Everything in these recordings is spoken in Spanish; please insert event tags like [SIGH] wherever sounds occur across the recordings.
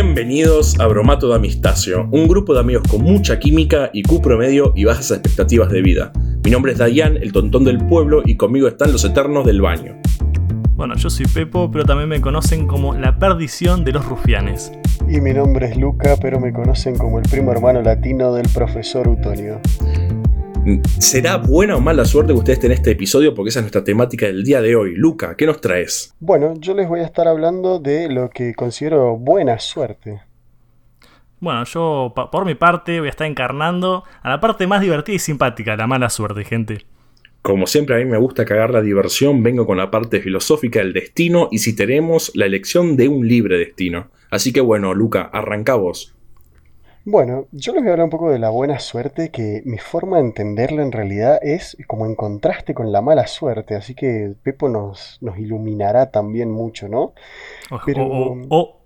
Bienvenidos a Bromato de Amistacio, un grupo de amigos con mucha química, y IQ promedio y bajas expectativas de vida. Mi nombre es Dayan, el tontón del pueblo, y conmigo están los eternos del baño. Bueno, yo soy Pepo, pero también me conocen como la perdición de los rufianes. Y mi nombre es Luca, pero me conocen como el primo hermano latino del profesor Utonio. ¿Será buena o mala suerte que ustedes estén en este episodio? Porque esa es nuestra temática del día de hoy. Luca, ¿qué nos traes? Bueno, yo les voy a estar hablando de lo que considero buena suerte. Bueno, yo por mi parte voy a estar encarnando a la parte más divertida y simpática, la mala suerte, gente. Como siempre a mí me gusta cagar la diversión, vengo con la parte filosófica del destino y si tenemos la elección de un libre destino. Así que bueno, Luca, arranca vos. Bueno, yo les voy a hablar un poco de la buena suerte, que mi forma de entenderla en realidad es como en contraste con la mala suerte, así que Pepo nos, nos iluminará también mucho, ¿no? Pero, o,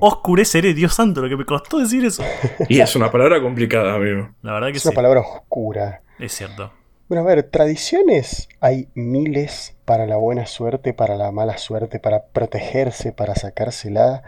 oscureceré, Dios santo, lo que me costó decir eso. [LAUGHS] y es una palabra complicada, amigo. La verdad que es una palabra oscura. Es cierto. Bueno, a ver, tradiciones hay miles para la buena suerte, para la mala suerte, para protegerse, para sacársela.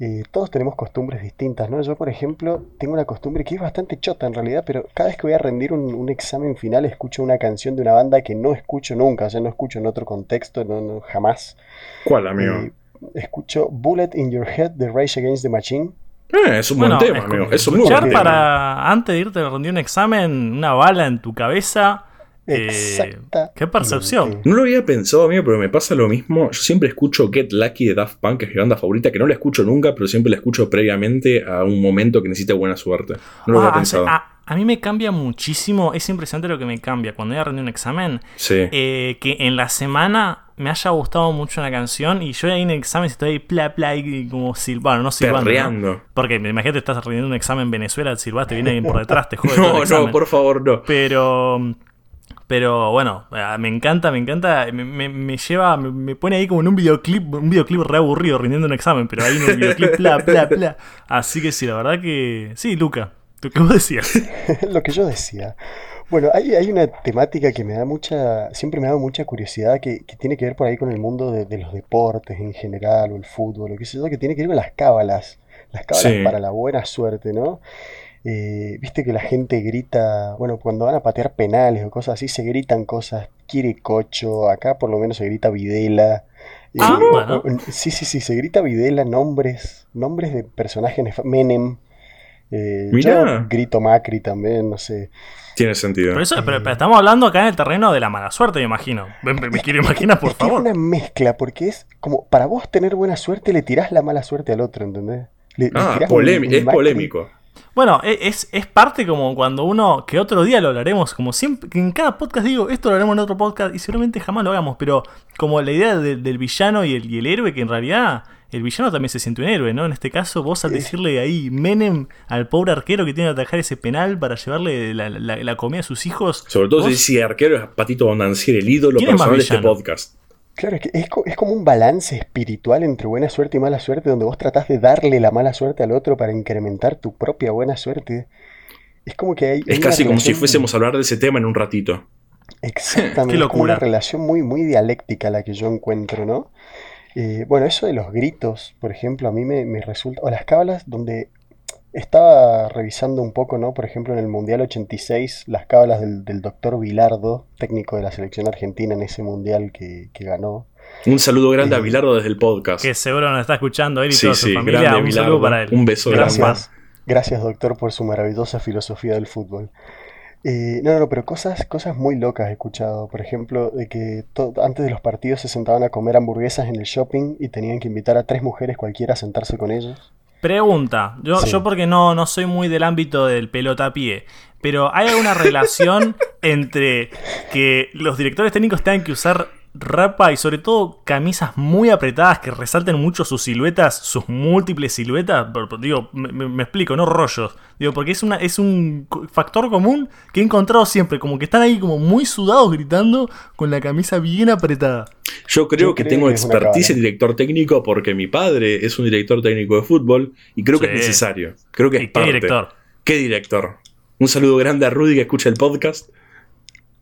Eh, todos tenemos costumbres distintas, ¿no? Yo, por ejemplo, tengo una costumbre que es bastante chota en realidad, pero cada vez que voy a rendir un, examen final escucho una canción de una banda que no escucho nunca, o sea, no escucho en otro contexto, no, jamás. ¿Cuál, amigo? Eh, escucho Bullet in Your Head de Rage Against the Machine. Eh, es un buen tema, amigo. Es un muy buen para, antes de irte a rendir un examen, una bala en tu cabeza Exacta. qué percepción. No lo había pensado, amigo, pero me pasa lo mismo. Yo siempre escucho Get Lucky de Daft Punk, que es mi banda favorita, que no la escucho nunca, pero siempre la escucho previamente a un momento que necesita buena suerte. No lo había ah, pensado. A, mí me cambia muchísimo, es impresionante lo que me cambia cuando voy a rendir un examen. Eh, que en la semana me haya gustado mucho una canción y yo ahí en el examen estoy ahí pla pla y como silbando, no silbando. Porque imagínate estás rendiendo un examen en Venezuela, silbaste, viene alguien por detrás, te [LAUGHS] jode. no, no, por favor, no. Pero pero bueno, eh, me encanta, me encanta. Me, lleva, me, pone ahí como en un videoclip, un videoclip re aburrido rindiendo un examen, pero ahí en un videoclip, bla, [LAUGHS] bla, bla. Así que sí, la verdad que. Sí, Luca, ¿tú qué vos decías? [LAUGHS] Lo que yo decía. Bueno, hay, hay, una temática que me da mucha, siempre me ha dado mucha curiosidad, que, tiene que ver por ahí con el mundo de, los deportes en general, o el fútbol, o qué sé yo, que tiene que ver con las cábalas, las cábalas para la buena suerte, ¿no? Eh, viste que la gente grita, bueno, cuando van a patear penales o cosas así, se gritan cosas, quiere cocho, acá por lo menos se grita Videla. Eh, ah, Sí, sí, sí, se grita Videla, nombres, nombres de personajes, Menem. Eh, yo grito Macri también, no sé. Tiene sentido. Pero, estamos hablando acá en el terreno de la mala suerte, me imagino. Me, quiero imaginar, por favor. Es una mezcla, porque es como, para vos tener buena suerte, le tirás la mala suerte al otro, ¿entendés? ah, es polémico. Bueno, e, es, es, parte como cuando uno, que otro día lo hablaremos, como siempre, que en cada podcast digo, esto lo haremos en otro podcast y seguramente jamás lo hagamos, pero como la idea del villano y el, y el, héroe, que en realidad el villano también se siente un héroe, ¿no? En este caso, vos al decirle ahí Menem al pobre arquero que tiene que atajar ese penal para llevarle la, comida a sus hijos. Sobre todo si el arquero es Patito Bondancier, el ídolo personal de este podcast. Claro, es, que es, como un balance espiritual entre buena suerte y mala suerte, donde vos tratás de darle la mala suerte al otro para incrementar tu propia buena suerte. Es como que hay. Es casi como si fuésemos a hablar de ese tema en un ratito. Exactamente. [LAUGHS] Qué Como una relación muy, muy dialéctica la que yo encuentro, ¿no? Eh, bueno, eso de los gritos, por ejemplo, a mí me, me resulta. O las cábalas donde estaba revisando un poco, ¿no? Por ejemplo, en el Mundial 86, las cábalas del, doctor Vilardo, técnico de la selección argentina en ese Mundial que, ganó. Un saludo grande a Vilardo desde el podcast. Que seguro nos está escuchando él y toda su familia. un saludo para él. Un beso gracias, Gracias, doctor, por su maravillosa filosofía del fútbol. Eh, no, no, pero cosas, cosas muy locas he escuchado. Por ejemplo, de que antes de los partidos se sentaban a comer hamburguesas en el shopping y tenían que invitar a tres mujeres cualquiera a sentarse con ellos. Pregunta, yo, yo porque no, no soy muy del ámbito del pie, pero ¿hay alguna relación [LAUGHS] entre que los directores técnicos tengan que usar rapa y sobre todo camisas muy apretadas que resalten mucho sus siluetas, sus múltiples siluetas. Digo, me, explico, no rollos. Digo, porque es, una, es un factor común que he encontrado siempre, como que están ahí como muy sudados gritando con la camisa bien apretada. Yo creo que tengo expertise en director técnico porque mi padre es un director técnico de fútbol y creo que es necesario. Creo que es parte. ¿Qué director? ¿Qué director? Un saludo grande a Rudy que escucha el podcast.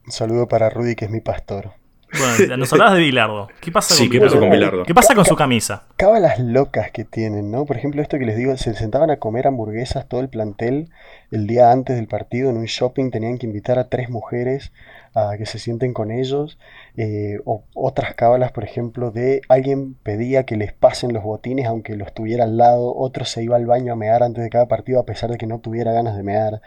Un saludo para Rudy que es mi pastor. Bueno, nos hablabas de Bilardo. ¿Qué pasa Sí, con ¿qué Bilardo? pasó con Bilardo? ¿Qué pasa con su camisa? Cábalas locas que tienen, ¿no? Por ejemplo, esto que les digo, se sentaban a comer hamburguesas todo el plantel el día antes del partido en un shopping, tenían que invitar a tres mujeres a que se sienten con ellos, eh, o otras cábalas, por ejemplo, de alguien pedía que les pasen los botines aunque los tuviera al lado, otro se iba al baño a mear antes de cada partido a pesar de que no tuviera ganas de mear.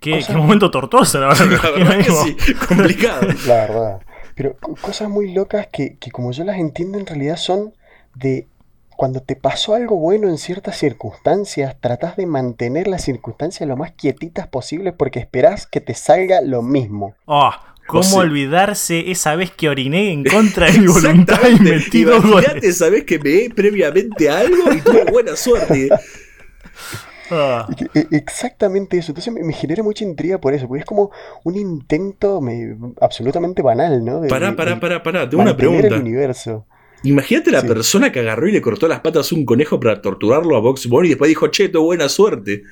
¿Qué, Cosas- qué momento tortuoso, la verdad. [LAUGHS] La verdad que sí, complicado. La verdad. Pero co- cosas muy locas que, que como yo las entiendo en realidad son de cuando te pasó algo bueno en ciertas circunstancias, tratás de mantener las circunstancias lo más quietitas posible porque esperás que te salga lo mismo. Oh, ¿Cómo olvidarse esa vez que oriné en contra de mi [LAUGHS] voluntad y Exactamente. metí dos Imagínate, goles? ¿sabés que me previamente algo y tuve buena suerte? [LAUGHS] Ah, e- exactamente eso. Entonces me, me genera mucha intriga por eso, porque es como un intento me- absolutamente banal, ¿no? De- Pará, pará, pará, pará. Tengo una el pregunta. universo. Imagínate la Sí. persona que agarró y le cortó las patas a un conejo para torturarlo a Box Bunny y después dijo, che, tu buena suerte.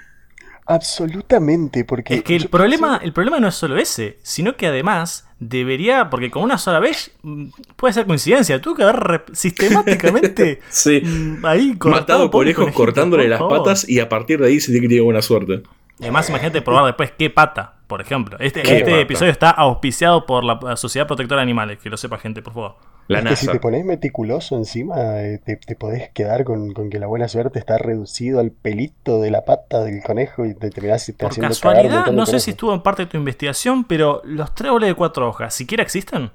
Absolutamente, porque es que el problema, el problema no es solo ese, sino que además debería, porque con una sola vez mm, puede ser coincidencia, tuvo que haber sistemáticamente [LAUGHS] Sí. mm, ahí Matado conejito, cortándole las favor. patas y a partir de ahí se tiene que buena suerte. Y además imagínate probar después qué pata, por ejemplo. Este, ¿Qué este pata? episodio está auspiciado por la Sociedad Protectora de Animales, que lo sepa gente, por favor. La Es que si te pones meticuloso encima, eh, te, te podés quedar con, con que la buena suerte está reducido al pelito de la pata del conejo y te terminás Por haciendo casualidad, no sé si estuvo en parte de tu investigación, pero los tréboles de cuatro hojas, ¿siquiera existen?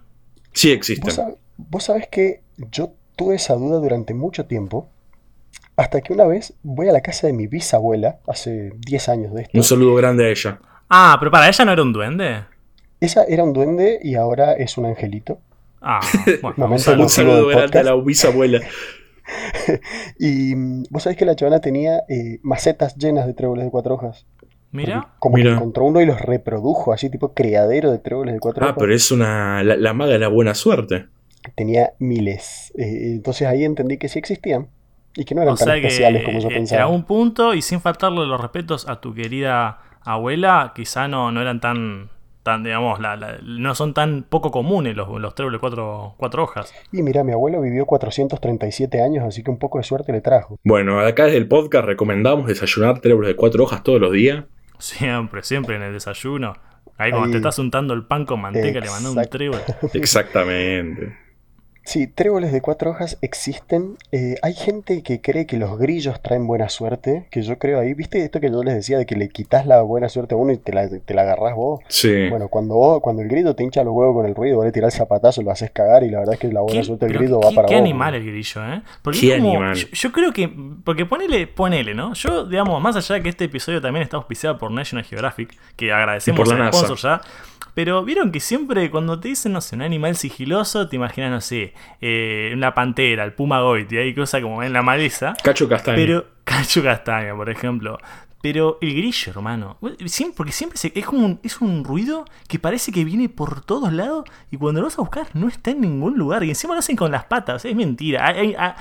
Sí ¿Vos, existen. sab- vos sabés que yo tuve esa duda durante mucho tiempo, hasta que una vez voy a la casa de mi bisabuela, hace 10 años de esto. Un saludo grande a ella. Ah, pero para ella no era un duende. Esa era un duende y ahora es un angelito. Ah, [LAUGHS] bueno. Momento un saludo. Un grande a la bisabuela. [LAUGHS] Y mm, vos sabés que la chavana tenía eh, macetas llenas de tréboles de cuatro hojas. Mira, Como Mira. que encontró uno y los reprodujo, así tipo criadero de tréboles de cuatro Ah, hojas. pero es una. La, la maga de la buena suerte. Tenía miles. Eh, entonces ahí entendí que sí existían y que no eran o tan sea que especiales como yo eh, en pensaba. algún punto, y sin faltarle los respetos a tu querida abuela, quizá no, no eran tan, tan digamos, la- la- no son tan poco comunes los, los tréboles de cuatro, cuatro hojas. Y mira, mi abuelo vivió 437 años, así que un poco de suerte le trajo. Bueno, acá desde el podcast recomendamos desayunar tréboles de cuatro hojas todos los días. Siempre, siempre en el desayuno. Ahí cuando te estás untando el pan con manteca, le mandó un trébol. [LAUGHS] Exactamente. Sí, tréboles de cuatro hojas existen. Eh, hay gente que cree que los grillos traen buena suerte, que yo creo ahí, ¿viste esto que yo les decía de que le quitas la buena suerte a uno y te la, te la agarrás vos? Sí. Bueno, cuando vos- cuando el grillo te hincha los huevos con el ruido, vos le tirás el zapatazo, lo haces cagar y la verdad es que la buena ¿Qué, suerte del grillo qué- va para qué vos. animal el grillo, ¿eh? Porque Qué como- animal. Yo, yo creo que. Porque ponele, ponele, ¿no? Yo, digamos, más allá de que este episodio también está auspiciado por National Geographic, que agradecemos por la al NASA. sponsor ya. Pero vieron que siempre cuando te dicen, no sé, un animal sigiloso, te imaginas, no sé, eh, una pantera, el puma goiti, hay cosas como en la maleza. Cacho castaño. Pero, [LAUGHS] Cacho Castaña, por ejemplo. Pero el grillo, hermano. Siempre, porque siempre se- es como un, es un ruido que parece que viene por todos lados y cuando lo vas a buscar no está en ningún lugar. Y encima lo hacen con las patas. Es mentira. Hay- hay-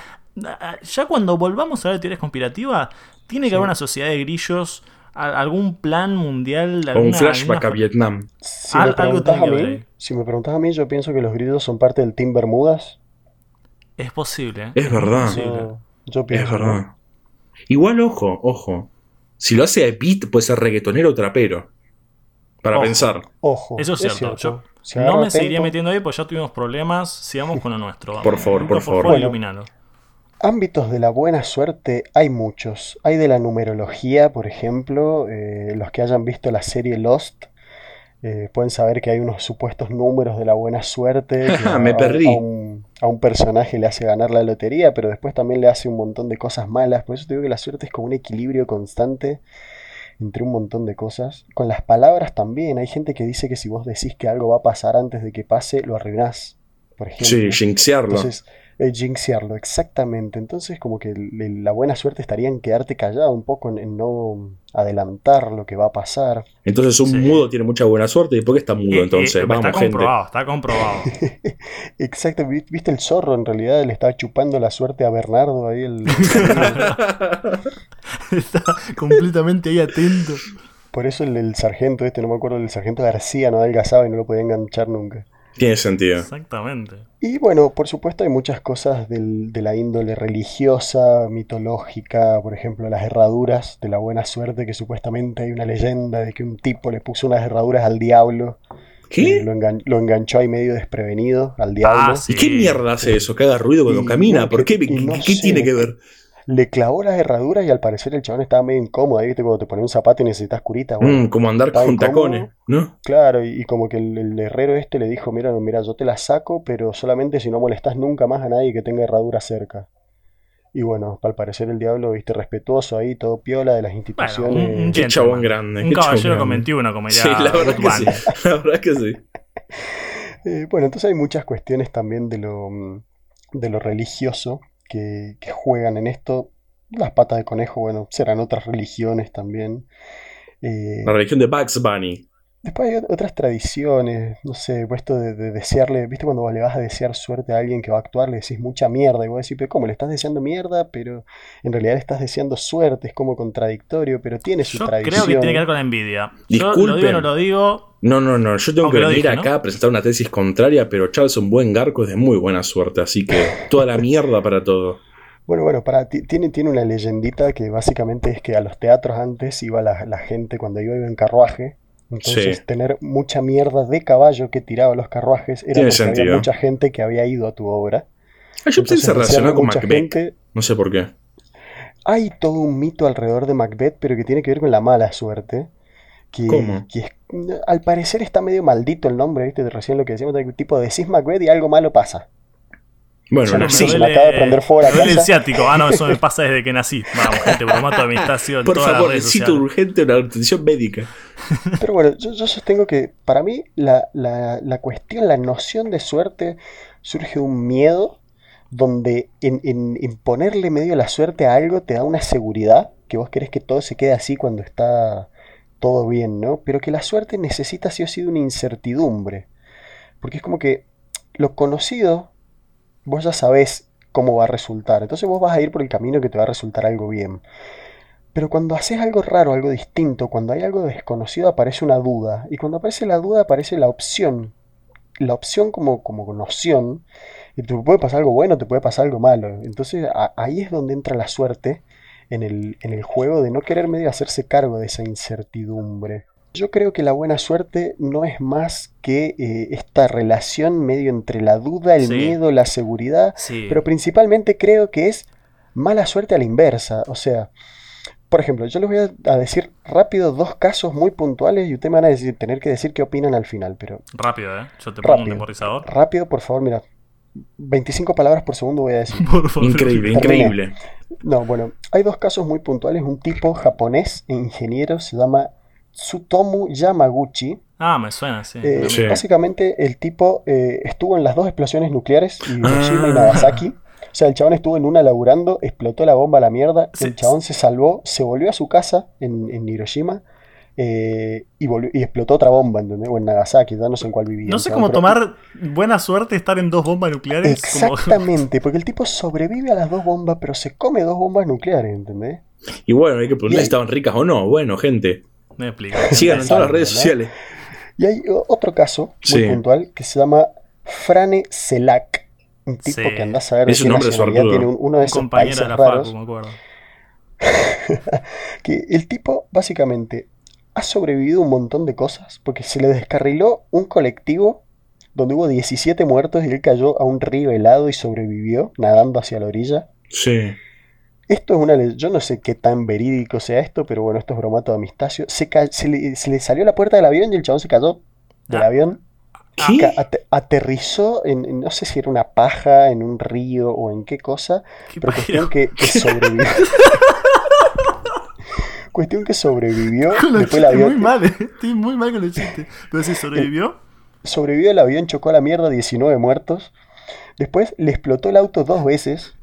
ya cuando volvamos a hablar de teorías conspirativas, tiene que Sí. haber una sociedad de grillos, algún plan mundial. o un alguna- flashback a alguna- Vietnam. Si Al- me algo tiene que ver ahí. Si me preguntás a mí, yo pienso que los grillos son parte del Team Bermudas. Es posible. ¿eh? Es verdad. posible. Yo, yo Es pienso. ¿no? verdad. Igual, ojo, ojo. Si lo hace a beat, puede ser reggaetonero o trapero. Para Ojo. pensar. Ojo, Eso es cierto. Yo no me seguiría metiendo ahí porque ya tuvimos problemas. Sigamos con lo nuestro. Por favor, por favor. favor, Bueno. iluminalo. Ámbitos de la buena suerte hay muchos. Hay de la numerología, por ejemplo, eh, los que hayan visto la serie Lost eh, pueden saber que hay unos supuestos números de la buena suerte [LAUGHS] que a, Me a- perdí. a un, a un personaje le hace ganar la lotería, pero después también le hace un montón de cosas malas. Por eso te digo que la suerte es como un equilibrio constante entre un montón de cosas. Con las palabras también. Hay gente que dice que si vos decís que algo va a pasar antes de que pase, lo arruinás. Por ejemplo. Sí, jinxearlo. Entonces, eh, jinxearlo, exactamente. Entonces, como que la buena suerte estaría en quedarte callado un poco, en, en no adelantar lo que va a pasar. Entonces un Sí. mudo tiene mucha buena suerte. ¿Y por qué está mudo Eh, entonces? eh, Vamos, está gente. comprobado, está comprobado. [LAUGHS] Exacto, vi- viste el zorro, en realidad le estaba chupando la suerte a Bernardo ahí. El, [LAUGHS] [LAUGHS] está completamente ahí atento. por eso el, el sargento este, no me acuerdo, el sargento García no adelgazaba y no lo podía enganchar nunca. Tiene sentido. Exactamente. Y bueno, por supuesto hay muchas cosas del- de la índole religiosa, mitológica, por ejemplo las herraduras de la buena suerte, que supuestamente hay una leyenda de que un tipo le puso unas herraduras al diablo, ¿Qué? lo, engan- lo enganchó ahí medio desprevenido al diablo, Ah, sí. ¿Y qué mierda hace eso? Que haga ruido cuando Y camina. no, ¿Por qué? ¿Qué, sé, tiene que ver? Le clavó las herraduras y al parecer el chabón estaba medio incómodo, ahí viste cuando te pones un zapato y necesitas curita, bueno, Mm, como andar con incómodo. tacones, ¿no? Claro, y, y como que el, el herrero este le dijo, mira, mira, yo te la saco, pero solamente si no molestas nunca más a nadie que tenga herradura cerca. Y bueno, al parecer el diablo, viste, respetuoso ahí, todo piola de las Bueno, instituciones. un, un Qué gentleman. chabón grande. Un caballero con grande. 21, como diría Sí, [LAUGHS] la verdad que sí. La verdad que sí. Eh, bueno, entonces hay muchas cuestiones también de lo, mm, de lo religioso que, juegan en esto. Las patas de conejo, bueno, serán otras religiones también. Eh, La religión de Bugs Bunny. Después hay ot- otras tradiciones, no sé, pues esto de, de desearle, ¿viste cuando vos le vas a desear suerte a alguien que va a actuar, le decís mucha mierda y vos decís, pero ¿cómo? Le estás deseando mierda, pero en realidad le estás deseando suerte, es como contradictorio, pero tiene su Yo tradición. creo que tiene que ver con la envidia. Yo lo Disculpen. digo o no lo digo. No, no, no. Yo tengo que venir dije, ¿no? acá a presentar una tesis contraria, pero Charles un buen garco es de muy buena suerte, así que toda la mierda para todo. Bueno, bueno, para, ti- tiene, tiene una leyendita que básicamente es que a los teatros antes iba la, la gente cuando iba, iba en carruaje. Entonces, Sí. tener mucha mierda de caballo que tiraba los carruajes era porque había mucha gente que había ido a tu obra. Ah, yo pensé desearle con Macbeth. gente- No sé por qué. Hay todo un mito alrededor de Macbeth, pero que tiene que ver con la mala suerte. Que, ¿Cómo? que es- al parecer está medio maldito el nombre, ¿viste? Recién lo que decíamos, de tipo decís Macbeth y algo malo pasa. Bueno, no me sé. duele. acaba de prender fuego la me duele el casa. ciático. Ah, no, eso me pasa desde que nací. Vamos, gente, bromato de amistad en Por todas las favor, redes necesito sociales. urgente una atención médica. Pero bueno, yo, yo sostengo que para mí la, la- la cuestión, la noción de suerte surge de un miedo donde en, en- en ponerle medio la suerte a algo te da una seguridad, que vos querés que todo se quede así cuando está todo bien, ¿no? Pero que la suerte necesita sí o sí de una incertidumbre. Porque es como que lo conocido, vos ya sabés cómo va a resultar. Entonces vos vas a ir por el camino que te va a resultar algo bien. Pero cuando haces algo raro, algo distinto, cuando hay algo desconocido, aparece una duda. Y cuando aparece la duda, aparece la opción. La opción como, como noción. Y te puede pasar algo bueno, te puede pasar algo malo. Entonces ahí es donde entra la suerte en el, en el juego de no querer medio hacerse cargo de esa incertidumbre. Yo creo que la buena suerte no es más que eh, esta relación medio entre la duda, el Sí. miedo, la seguridad, Sí. pero principalmente creo que es mala suerte a la inversa. O sea, por ejemplo, yo les voy a, decir rápido dos casos muy puntuales y ustedes me van a decir, tener que decir qué opinan al final, pero Rápido, ¿eh? Yo te pongo un Rápido. temporizador. rápido, por favor, mira. 25 palabras por segundo voy a decir. Por favor. Increíble, Terminé. increíble. No, bueno, hay dos casos muy puntuales. Un tipo japonés e ingeniero se llama Tsutomu Yamaguchi. Ah, me suena, sí. Eh, Sí. Básicamente el tipo eh, estuvo en las dos explosiones nucleares, [LAUGHS] Hiroshima y. Nagasaki. O sea, el chabón estuvo en una laburando, explotó la bomba a la mierda, Sí. el chabón se salvó, se volvió a su casa en, en Hiroshima eh, y, volvió- y explotó otra bomba, ¿entendés? O en Nagasaki, ya no sé en cuál vivía. No sé cómo tomar buena suerte estar en dos bombas nucleares. como- Exactamente, [LAUGHS] porque el tipo sobrevive a las dos bombas, pero se come dos bombas nucleares, ¿entendés? Y bueno, hay que preguntar Bien. si estaban ricas o no. Bueno, gente. Me explico. [LAUGHS] Sigan en todas las redes ¿no? sociales. Y hay otro caso muy Sí. puntual que se llama Frane Selak. Un tipo Sí. que anda a saber de Es qué un nombre nacionalidad tiene un- uno de Un esos países de la raros. Facu, me acuerdo. [LAUGHS] Que el tipo básicamente ha sobrevivido un montón de cosas porque se le descarriló un colectivo donde hubo 17 muertos y él cayó a un río helado y sobrevivió nadando hacia la orilla. Sí. Esto es una yo no sé qué tan verídico sea esto, pero bueno, esto es bromato de Amistacio. Se, le, se le salió la puerta del avión y el chabón se cayó del Ah. avión. ¿Qué? Ate- aterrizó en, en- no sé si era una paja, en un río o en qué cosa, Qué pero cuestión que, que [LAUGHS] sobrevivió. [LAUGHS] cuestión que sobrevivió. Con Después el muy mal, eh. Estoy muy mal con los chistes. Pero si sobrevivió. sobrevivió el avión, chocó a la mierda, 19 muertos. Después le explotó el auto dos veces,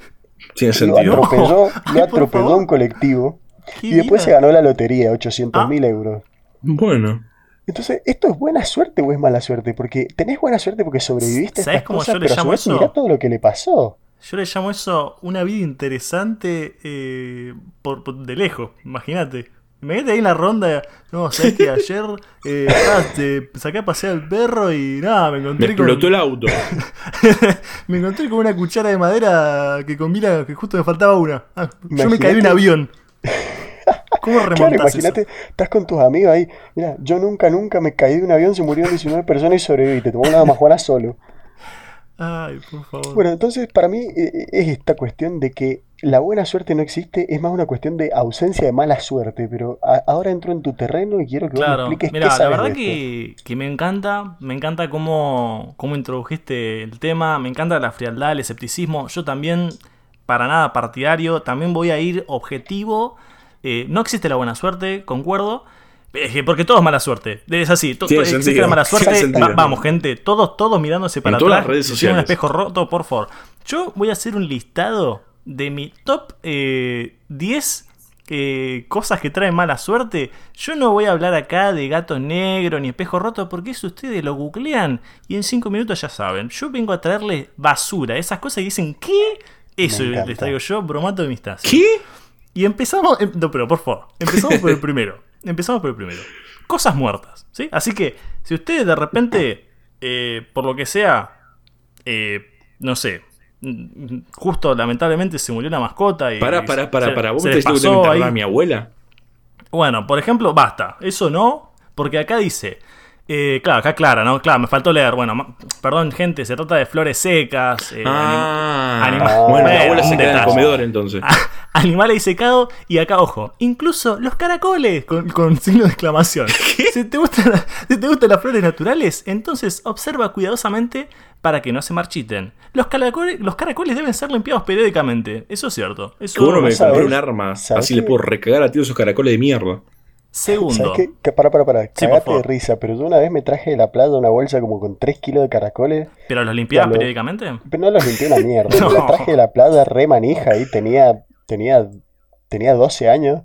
Tiene lo sentido. No. atropelló, [LAUGHS] lo atropelló un colectivo ¿Qué y después se ganó la lotería, 800 Ah. mil euros. Bueno. Entonces, ¿esto es buena suerte o es mala suerte? Porque tenés buena suerte porque sobreviviste a ¿Sabés estas cómo cosas, yo le pero llamo eso? mirá todo lo que le pasó. Yo le llamo eso una vida interesante eh, por, por- de lejos. Imagínate. Imagínate ahí en la ronda. No, sabes que ayer eh, [LAUGHS] te saqué a pasear al perro y nada, me encontré me explotó el auto. [LAUGHS] me encontré con una cuchara de madera que combina, que justo me faltaba una. Ah, yo me caí de un avión. [LAUGHS] ¿Cómo claro, imagínate, estás con tus amigos ahí. Mira, yo nunca, nunca me caí de un avión, se murieron 19 personas y sobreviví. Te tomó una majuana solo. Ay, por favor. Bueno, entonces para mí eh, es esta cuestión de que la buena suerte no existe, es más una cuestión de ausencia de mala suerte, pero ahora entro en tu terreno y quiero que claro. vos me expliques Mira, qué sabes la verdad de que, que, me encanta, me encanta cómo, cómo introdujiste el tema, me encanta la frialdad, el escepticismo, yo también, para nada partidario, también voy a ir objetivo, eh, no existe la buena suerte, concuerdo, porque todo es mala suerte. Es así. Todo, existe la mala [LAUGHS] suerte. vamos, gente. Todos, todos mirándose para en todas atrás. las redes sociales. un espejo roto, por favor. Yo voy a hacer un listado de mi top 10 eh, cosas que traen mala suerte. Yo no voy a hablar acá de gato negro ni espejo roto porque eso ustedes lo googlean y en 5 minutos ya saben. Yo vengo a traerles basura. Esas cosas que dicen, ¿qué? Eso les traigo yo, bromato de mis tazas. ¿Qué? Y empezamos. em- No, pero por favor. Empezamos por el [LAUGHS] primero. Empezamos por el primero. Cosas muertas. ¿sí? Así que, si ustedes de repente, eh, por lo que sea, eh, no sé, justo lamentablemente se murió una mascota y. Pará, pará, pará, se- pará. ¿Vos que pasó te ahí. a mi abuela? Bueno, por ejemplo, basta. Eso no, porque acá dice. Eh, claro, acá clara, ¿no? Claro, me faltó leer. Bueno, perdón, gente, se trata de flores secas. eh, Ah, anim- anima- bueno, abuela se queda en el comedor entonces. Animales y secado. Y acá, ojo, incluso los caracoles con, con [LAUGHS] signo de exclamación. [LAUGHS] Si te, gustan, si te gustan las flores naturales, entonces observa cuidadosamente para que no se marchiten. Los caracoles, los caracoles deben ser limpiados periódicamente. Eso es cierto. Eso Qué bueno me compré un arma. ¿Sabes Así le puedo recagar a ti esos caracoles de mierda. Segundo. ¿Sabes qué? Para, para, para. Cagate de risa, pero yo una vez me traje de la playa una bolsa como con 3 kilos de caracoles. ¿Pero los limpiabas lo- periódicamente? Pero no los limpié una mierda. [LAUGHS] No. Me la traje de la playa re manija ahí. Tenía, tenía, tenía 12 años.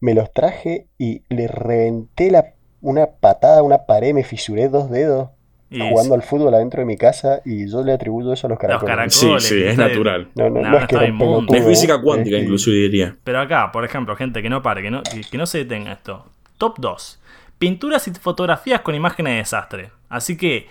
Me los traje y le reventé la, una patada a una pared. Me fisuré dos dedos Y jugando al fútbol adentro de mi casa. Y yo le atribuyo eso a los caracoles. caracoles. Sí, sí, es natural. No, no, No, no es que está era un inmundo. De pelotudo, física cuántica, es que- inclusive diría. Pero acá, por ejemplo, gente que no pare, que no, que, que no se detenga esto. Top 2. Pinturas y fotografías con imágenes de desastre. Así que,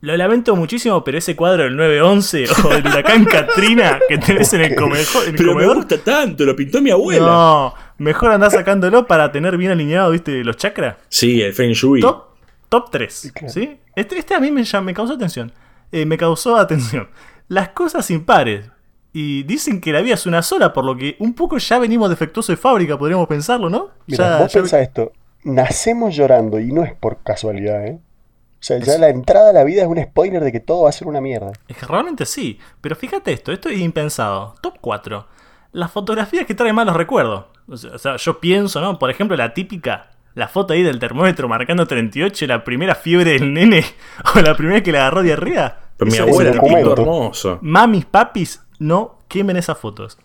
lo lamento muchísimo, pero ese cuadro del 911 [LAUGHS] o del huracán Katrina que tenés en el, en el Pero me comedor. gusta tanto, lo pintó mi abuela. No, mejor andar sacándolo para tener bien alineado, viste, los chakras. Sí, el Feng Shui. Top, top 3. claro. ¿sí? Este, este a mí me, causó atención. Eh, me causó [LAUGHS] atención. Las cosas impares. Y dicen que la vida es una sola, por lo que un poco ya venimos defectuosos de fábrica, podríamos pensarlo, ¿no? Mira, Ya- vos ya- pensás esto. Nacemos llorando y no es por casualidad, ¿eh? O sea, ya Es- la entrada a la vida es un spoiler de que todo va a ser una mierda. Es que realmente sí. Pero fíjate esto, esto es impensado. Top 4. Las fotografías que traen malos recuerdos. O sea, yo pienso, ¿no? Por ejemplo, la típica. La foto ahí del termómetro marcando 38, la primera fiebre del nene, [LAUGHS] o la primera que le agarró diarrea. Pero mi abuela hermoso. Mamis, papis, no quemen esas fotos.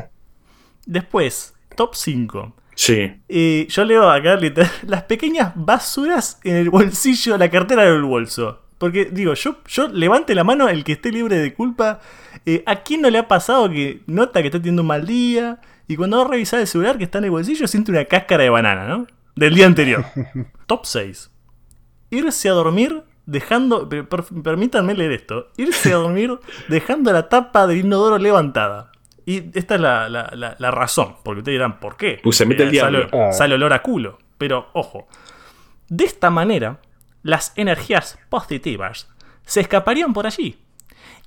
[LAUGHS] Después, top 5. Sí. Y yo leo acá literal, [LAUGHS] las pequeñas basuras en el bolsillo, la cartera del bolso. Porque digo, yo, yo levante la mano el que esté libre de culpa. Eh, ¿A quién no le ha pasado que nota que está teniendo un mal día? Y cuando va a revisar el celular que está en el bolsillo siente una cáscara de banana, ¿no? Del día anterior. [LAUGHS] Top 6. Irse a dormir dejando... per- per- permítanme leer esto. Irse a dormir [LAUGHS] dejando la tapa del inodoro levantada. Y esta es la, la- la- la razón, porque ustedes dirán, ¿por qué? Pues se mete el Eh, sale- diablo. Ah. sale olor a culo. Pero ojo, de esta manera, las energías positivas se escaparían por allí.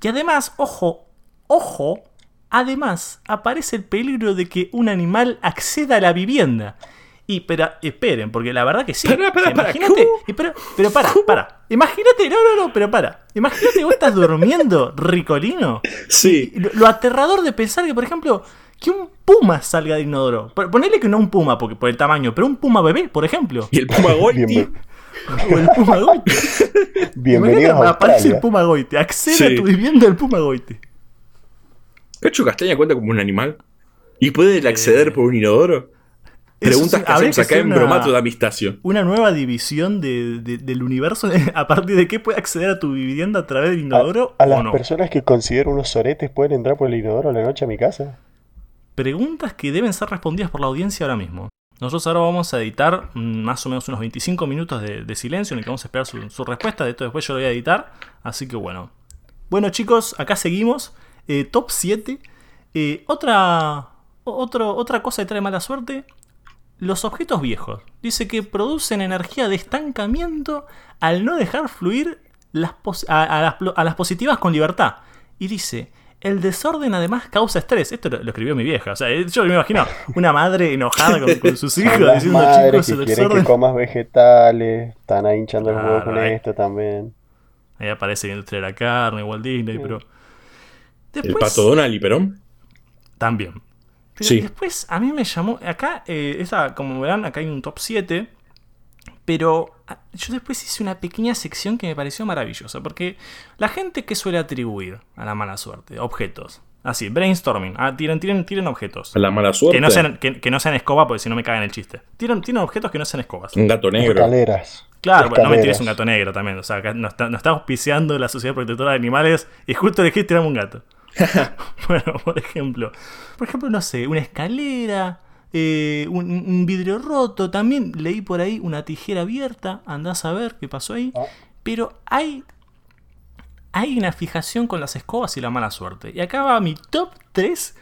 Y además, ojo, ojo, además aparece el peligro de que un animal acceda a la vivienda. Y pero, esperen, porque la verdad que sí. Pará, pará, pará, y pero, pero para, para. Imagínate, no, no, no, pero para. Imagínate vos estás durmiendo, ricolino. Sí. Y Lo, lo aterrador de pensar que, por ejemplo, que un puma salga del inodoro. Pon- Ponele que no un puma porque por el tamaño, pero un puma bebé, por ejemplo. Y el Puma Goiti. O el puma goite. [LAUGHS] Bienvenidos Imagínate, a aparece el puma goite. Accede Sí. a tu vivienda el puma goite. ¿Cacho Castaña cuenta como un animal? ¿Y puede acceder por un inodoro? Preguntas sí, que hacemos acá en Bromato de Amistacio. Una nueva división de- de- del universo. [LAUGHS] ¿A partir de qué puede acceder a tu vivienda a través del inodoro A o las no? personas que considero unos soretes pueden entrar por el inodoro a la noche a mi casa. Preguntas que deben ser respondidas por la audiencia ahora mismo. Nosotros ahora vamos a editar mm, más o menos unos 25 minutos de, silencio en el que vamos a esperar su, respuesta. De esto después yo lo voy a editar. Así que bueno. Bueno chicos, acá seguimos. Eh, top 7. Eh, otra, otra cosa que trae mala suerte. Los objetos viejos. Dice que producen energía de estancamiento al no dejar fluir las a, a las positivas con libertad. Y dice, el desorden además causa estrés. Esto lo, escribió mi vieja. O sea, yo me imagino una madre enojada con, sus [LAUGHS] hijos diciendo chicos, que quieren que comas vegetales, están ahí hinchando el huevo con esto también. Ahí aparece la industria de la carne, Walt Disney, pero. el pato Donald y Perón. También. Pero sí. después a mí me llamó. Acá, eh, esa, como verán, acá hay un top 7. Pero ah, yo después hice una pequeña sección que me pareció maravillosa, porque la gente que suele atribuir a la mala suerte objetos, así, brainstorming, ah, tiren, tiren, tiren objetos. A la mala suerte. Que no sean, que, no sean escoba, porque si no me cagan el chiste. Tiren, tiren objetos que no sean escobas. Un gato negro. Escaleras. Claro, no me tires un gato negro también. O sea, nos está, nos está auspiciando la Sociedad Protectora de Animales y justo elegí tirarme un gato. [LAUGHS] bueno, por ejemplo. Por ejemplo, no sé, una escalera eh, un, vidrio roto, también leí por ahí una tijera abierta, andás a ver qué pasó ahí. Ah. Pero hay, hay una fijación con las escobas y la mala suerte. Y acá va mi top 3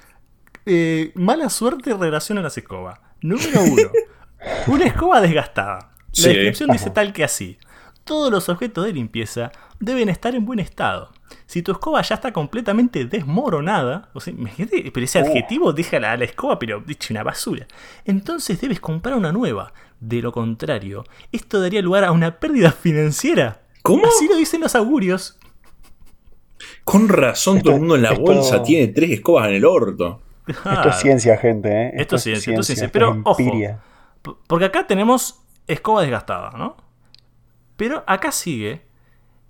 eh, mala suerte en relación a las escobas. Número 1. [LAUGHS] una escoba desgastada. La descripción dice tal que así. Todos los objetos de limpieza deben estar en buen estado. Si tu escoba ya está completamente desmoronada, o sea, imagínate, pero ese oh. adjetivo deja la, la escoba, pero dicho una basura, entonces debes comprar una nueva. De lo contrario, esto daría lugar a una pérdida financiera. ¿Cómo? Así lo dicen los augurios. Con razón, todo el mundo en la bolsa tiene tres escobas en el orto. Esto es ciencia, gente, ¿eh? Esto, es ciencia, esto es ciencia. Pero ojo, porque acá tenemos escoba desgastada, ¿no? Pero acá sigue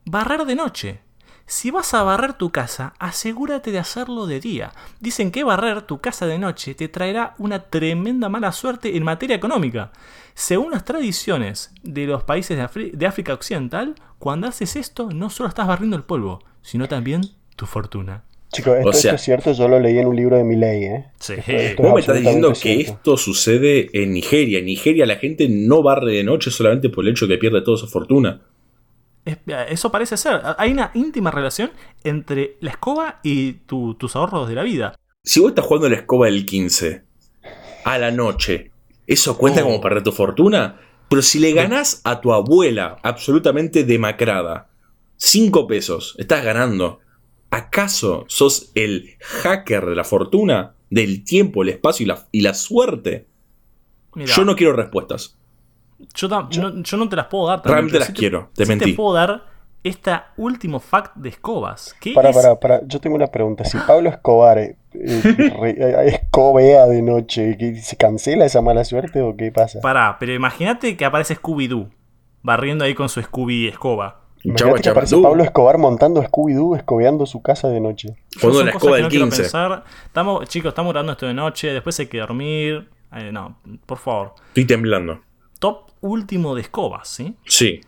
barrer de noche. Si vas a barrer tu casa, asegúrate de hacerlo de día. Dicen que barrer tu casa de noche te traerá una tremenda mala suerte en materia económica. Según las tradiciones de los países de, África Occidental, cuando haces esto no solo estás barriendo el polvo, sino también tu fortuna. Chicos, esto, es cierto, yo lo leí en un libro de mi ley, ¿eh? Sí. ¿Vos me estás diciendo que esto sucede en Nigeria? En Nigeria la gente no barre de noche solamente por el hecho de que pierde toda su fortuna. Eso parece ser. Hay una íntima relación entre la escoba y tus ahorros de la vida. Si vos estás jugando la escoba del 15 a la noche, ¿eso cuenta como perder tu fortuna? Pero si le ganas a tu abuela absolutamente demacrada 5 pesos, estás ganando. ¿Acaso sos el hacker de la fortuna? ¿Del tiempo, el espacio y la, y la suerte? Yo no quiero respuestas. Yo, no, te las puedo dar. Realmente las quiero, te, te puedo dar esta último fact de escobas. para, para, para, yo tengo una pregunta. Si Pablo Escobar eh, eh, [LAUGHS] escobea de noche, ¿se cancela esa mala suerte o qué pasa? Pará, pero imagínate que aparece Scooby-Doo barriendo ahí con su Scooby escoba. Imagínate que aparece Pablo Escobar montando Scooby-Doo, escobeando su casa de noche. Fondo la escoba del 15. Estamos, chicos, estamos grabando esto de noche, después hay que dormir. Eh, no, por favor. Estoy temblando top último de escobas, ¿sí? Sí.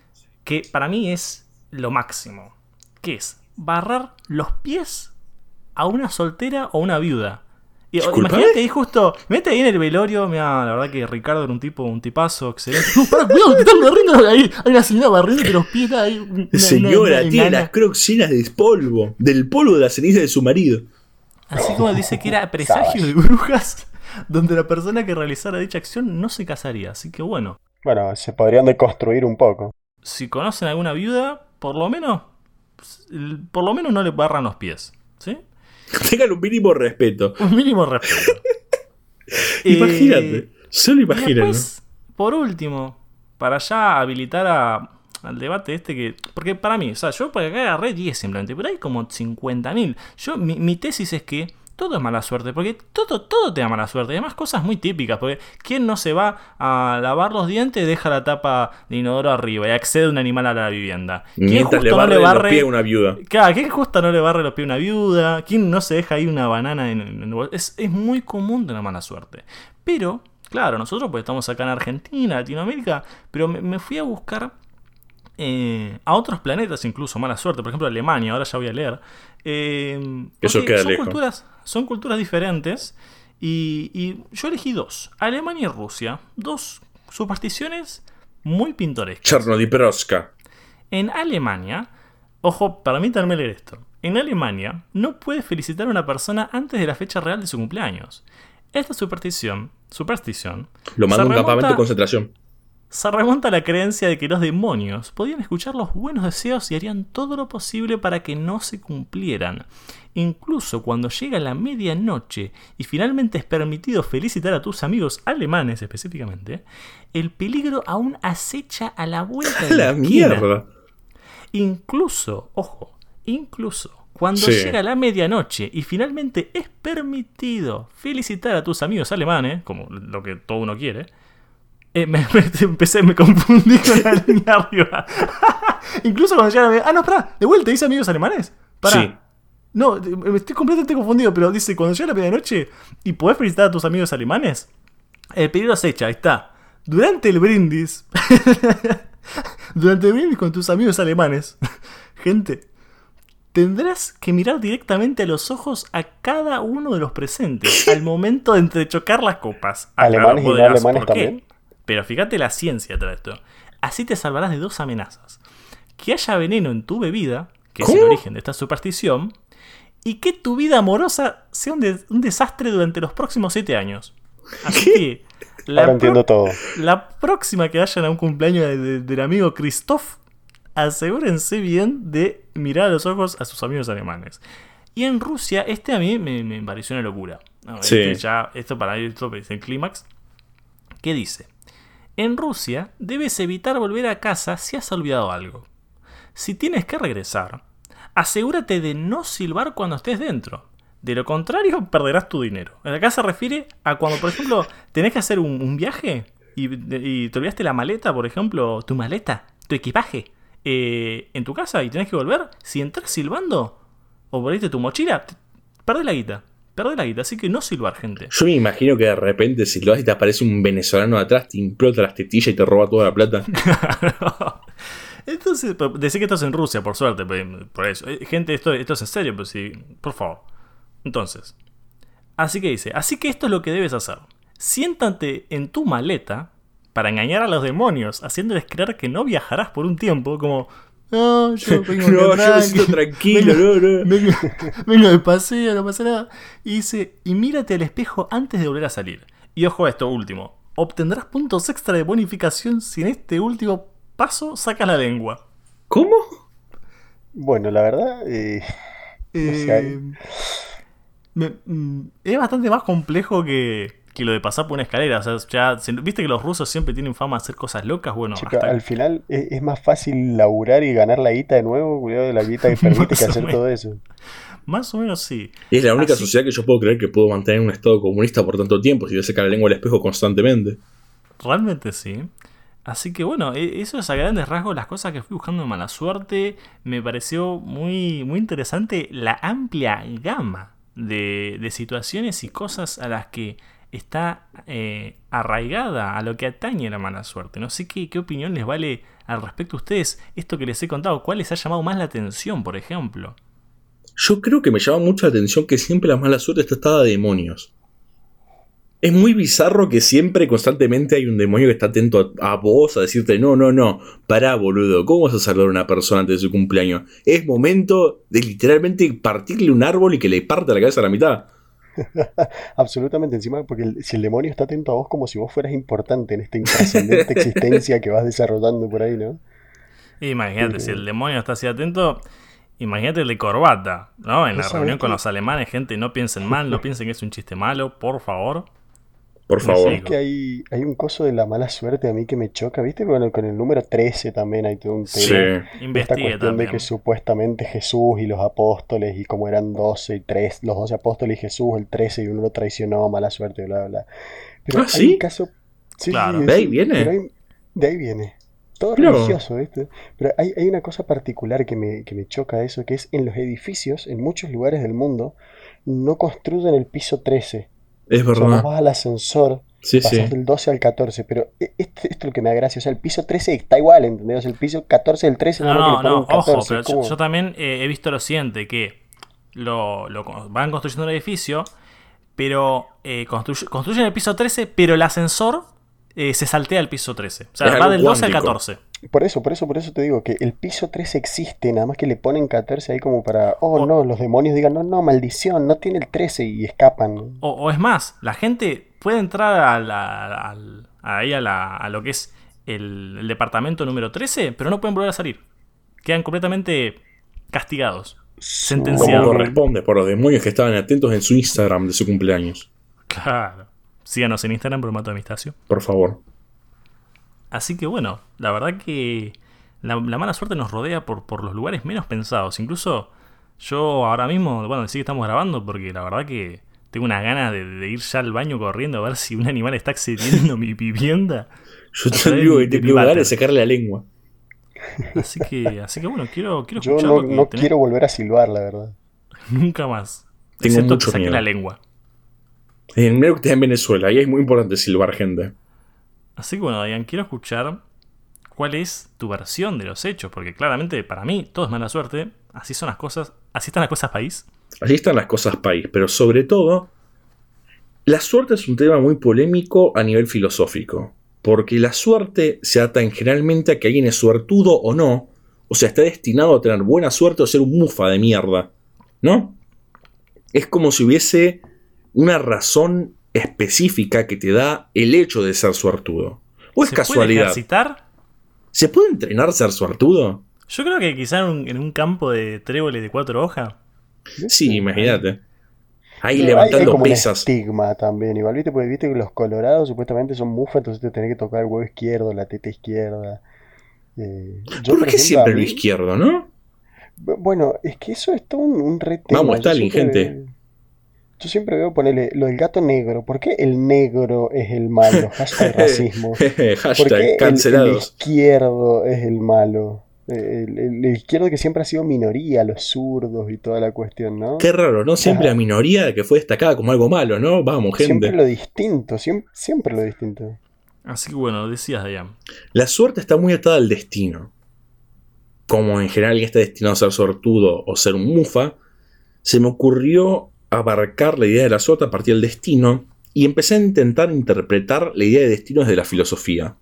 Que para mí es lo máximo. Que es barrar los pies a una soltera o una viuda. Y, imagínate ahí justo, mete ahí en el velorio, mira, la verdad que Ricardo era un tipo, un tipazo excelente. [LAUGHS] No, para, cuidado, te están barriendo ahí. Hay una señora barriendo los pies ahí. señora, tiene las crocs llenas de polvo, del polvo de la ceniza de su marido. Así como dice que era [LAUGHS] presagio de brujas donde la persona que realizara dicha acción no se casaría. Así que bueno. Bueno, se podrían deconstruir un poco. Si conocen a alguna viuda, por lo menos, por lo menos no le barran los pies. ¿Sí? [LAUGHS] Tengan un mínimo respeto. [LAUGHS] Un mínimo respeto. [LAUGHS] imagínate. Eh, solo imagínate. Por último, para ya habilitar a, al debate este que. Porque para mí, o sea, yo por acá agarré 10 simplemente, pero hay como 50.000. Yo, mi tesis es que todo es mala suerte, porque todo, todo te da mala suerte. Y además cosas muy típicas, porque ¿quién no se va a lavar los dientes y deja la tapa de inodoro arriba y accede un animal a la vivienda? ¿Quién justo le barre no le barre los pies a una viuda? Claro, ¿quién justo no le barre los pies a una viuda? ¿Quién no se deja ahí una banana en, es, es muy común tener mala suerte. Pero, claro, nosotros pues estamos acá en Argentina, Latinoamérica, pero me fui a buscar eh, a otros planetas, incluso, mala suerte, por ejemplo Alemania, ahora ya voy a leer. Eh, Eso queda son Culturas, son culturas diferentes Y, y yo elegí dos, Alemania y Rusia, dos supersticiones muy pintorescas. Chernodiproska. En Alemania, ojo, permítanme leer esto. En Alemania no puedes felicitar a una persona antes de la fecha real de su cumpleaños. Esta superstición, superstición, Lo manda un campamento de concentración. Se remonta a la creencia de que los demonios podían escuchar los buenos deseos y harían todo lo posible para que no se cumplieran. Incluso cuando llega la medianoche y finalmente es permitido felicitar a tus amigos alemanes específicamente, el peligro aún acecha a la vuelta de [LAUGHS] La esquina. mierda. Incluso, ojo, incluso cuando Sí. llega la medianoche y finalmente es permitido felicitar a tus amigos alemanes, como lo que todo uno quiere, eh, me, [LAUGHS] me- empecé, me confundí con la [LAUGHS] línea arriba. [LAUGHS] incluso cuando llega la medianoche. Ah, no, pará, de vuelta, dice amigos alemanes. Pará. Sí. No, eh, estoy completamente confundido, pero dice, cuando llega la medianoche y podés felicitar a tus amigos alemanes, el peligro acecha, ahí está. Durante el brindis, durante el brindis con tus amigos alemanes, gente, tendrás que mirar directamente a los ojos a cada uno de los presentes al momento de entrechocar las copas. ¿Alemanes y no alemanes también? Pero fíjate la ciencia tras esto. Así te salvarás de dos amenazas. Que haya veneno en tu bebida, que es el origen de esta superstición, y que tu vida amorosa sea un, de- un desastre durante los próximos siete años. Así que la, Ahora pro- entiendo todo. la próxima que vayan a un cumpleaños de- de- del amigo Christoph, asegúrense bien de mirar a los ojos a sus amigos alemanes. Y en Rusia, este a mí me, me pareció una locura. No, Sí. este ya, esto para esto es el clímax. ¿Qué dice? En Rusia debes evitar volver a casa si has olvidado algo. Si tienes que regresar, asegúrate de no silbar cuando estés dentro. De lo contrario, perderás tu dinero. Acá se refiere a cuando, por ejemplo, tenés que hacer un, viaje y, te olvidaste la maleta, por ejemplo, tu maleta, tu equipaje, eh, en tu casa y tenés que volver. Si entras silbando o perdiste tu mochila, perdés la guita. Perdés la guita, así que no silbar, gente. Yo me imagino que de repente, si lo haces y te aparece un venezolano atrás, te implota las tetillas y te roba toda la plata. [LAUGHS] Entonces, decir que esto es en Rusia, por suerte, por por eso. Eh, Gente, esto, esto es en serio, pero sí, por favor. Entonces, así que dice, así que esto es lo que debes hacer. Siéntate en tu maleta para engañar a los demonios, haciéndoles creer que no viajarás por un tiempo, como, no, yo [LAUGHS] vengo no, yo tranquilo, vengo- no, no. Vengo, vengo de paseo, no pasa nada. Y dice, y mírate al espejo antes de volver a salir. Y ojo a esto último. Obtendrás puntos extra de bonificación si en este último paso sacas la lengua. ¿Cómo? Bueno, la verdad, eh, No sé, hay- Eh, me- mm, es bastante más complejo que, que lo de pasar por una escalera. O sea, ya, viste que los rusos siempre tienen fama de hacer cosas locas. Bueno, chica, hasta- al final es, es más fácil laburar y ganar la guita de nuevo, cuidado de la guita que [LAUGHS] permite que hacer menos. todo eso. más o menos sí. Es la única Así- sociedad que yo puedo creer que puedo mantener un estado comunista por tanto tiempo si le saca la lengua al espejo constantemente. Realmente sí. Así que bueno, e- eso es a grandes rasgos las cosas que fui buscando en mala suerte. Me pareció muy, muy interesante la amplia gama de, de situaciones y cosas a las que está eh, arraigada a lo que atañe la mala suerte. No sé qué, qué opinión les vale al respecto a ustedes esto que les he contado. ¿Cuál les ha llamado más la atención, por ejemplo? Yo creo que me llama mucho la atención que siempre la mala suerte está atada a demonios. Es muy bizarro que siempre, constantemente, hay un demonio que está atento a, vos, a decirte, no, no, no, pará, boludo, ¿cómo vas a saludar a una persona antes de su cumpleaños? Es momento de literalmente partirle un árbol y que le parte la cabeza a la mitad. [LAUGHS] Absolutamente encima, porque el- si el demonio está atento a vos como si vos fueras importante en esta intrascendente [LAUGHS] existencia que vas desarrollando por ahí, ¿no? Imagínate, si el demonio está así atento, imagínate el de corbata, ¿no? En ¿Vos la reunión con los alemanes, gente, no piensen mal, no piensen que es un chiste malo, por favor. Por favor. sí. Es que hay, hay un coso de la mala suerte a mí que me choca, ¿viste? Bueno, con el número 13 también hay todo un tema. Sí. Esta cuestión también. de que supuestamente Jesús y los apóstoles, y como eran 12 y 3, los 12 apóstoles y Jesús, el 13 y uno lo traicionó, mala suerte, bla, bla. bla. Pero Ah, hay ¿sí? un caso. Sí, Claro. sí, ¿De ahí viene? hay- de ahí viene. Todo Claro. religioso, ¿viste? Pero hay, hay una cosa particular que me, que me choca de eso, que es en los edificios, en muchos lugares del mundo, no construyen el piso 13. Es O sea, verdad. vas al ascensor Sí, sí. del 12 al 14, pero e- esto, esto es lo que me da gracia, o sea, el piso 13 está igual, ¿entendés? O sea, el piso 14 del 13 No, no, no, ponen 14, ojo, pero yo, yo también eh, he visto lo siguiente, que lo, lo van construyendo el edificio, pero eh, construyen el piso 13, pero el ascensor eh, se saltea al piso 13. O sea, va del 12 al 14. Por eso, por eso, por eso te digo que el piso 13 existe, nada más que le ponen 14 ahí como para, oh no, los demonios digan, no, no, maldición, no tiene el 13 y escapan. O, es más, la gente puede entrar a, ahí a, lo que es el, departamento número 13, pero no pueden volver a salir. Quedan completamente castigados, sentenciados. Como corresponde por los demonios que estaban atentos en su Instagram de su cumpleaños. Claro. Síganos en Instagram, Bromato Amistacio. Por favor. Así que bueno, la verdad que la, mala suerte nos rodea por, por, los lugares menos pensados. Incluso yo ahora mismo, bueno, sí que estamos grabando porque la verdad que tengo una gana de, ir ya al baño corriendo a ver si un animal está accediendo a mi vivienda. Yo te digo que tengo ganas de sacarle la lengua. Así que, así que bueno, quiero, quiero Yo no, no quiero volver a silbar, la verdad. [LAUGHS] Nunca más. Tengo mucho que la lengua. En que está en Venezuela, y es muy importante silbar gente. Así que bueno, Diane, quiero escuchar cuál es tu versión de los hechos, porque claramente para mí todo es mala suerte, así son las cosas, así están las cosas país. Así están las cosas país, pero sobre todo, la suerte es un tema muy polémico a nivel filosófico, porque la suerte se ata en generalmente a que alguien es suertudo o no, o sea, está destinado a tener buena suerte o ser un mufa de mierda, ¿no? Es como si hubiese una razón específica que te da el hecho de ser suertudo. ¿O es casualidad? ¿Se puede entrenar ser suertudo? Yo creo que quizá en un, campo de tréboles de cuatro hojas. Sí, imagínate. Ahí levantando hay, pesas. estigma también, igual viste, porque viste que los colorados supuestamente son mufas, entonces te tenés que tocar el huevo izquierdo, la teta izquierda. Eh, yo, ¿Por qué siempre lo izquierdo, no? Bueno, es que eso es todo un, un Vamos, Stalin, gente. Yo siempre veo ponerle lo del gato negro. ¿Por qué el negro es el malo? [LAUGHS] Hashtag racismo. [LAUGHS] Hashtag cancelados. El, izquierdo es el malo. El, izquierdo que siempre ha sido minoría, los zurdos y toda la cuestión, ¿no? Qué raro, ¿no? Siempre la minoría que fue destacada como algo malo, ¿no? Vamos, gente. Siempre lo distinto, siempre, siempre lo distinto. Así que bueno, decías, Dayan. La suerte está muy atada al destino. Como en general alguien está destinado a ser sortudo o ser un mufa, se me ocurrió abarcar la idea de la suerte a partir del destino y empecé a intentar interpretar la idea de destino desde la filosofía.